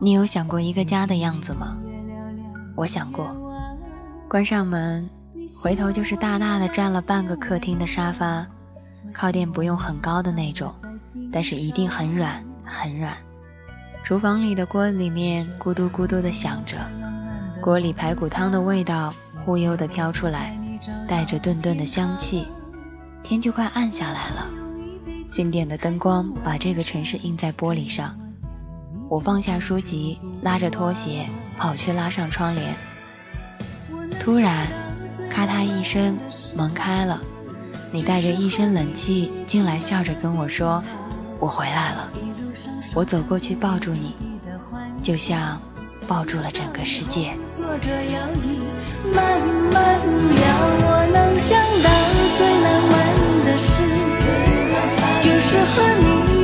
你有想过一个家的样子吗？我想过，关上门，回头就是大大的占了半个客厅的沙发，靠垫不用很高的那种，但是一定很软很软。厨房里的锅里面咕嘟咕嘟的响着，锅里排骨汤的味道忽悠的飘出来，带着顿顿的香气。天就快暗下来了，经典的灯光把这个城市印在玻璃上。我放下书籍，拉着拖鞋跑去拉上窗帘。突然，咔嗒一声，门开了，你带着一身冷气进来，笑着跟我说：“我回来了。”我走过去抱住你，就像抱住了整个世界。慢慢聊我能想到和你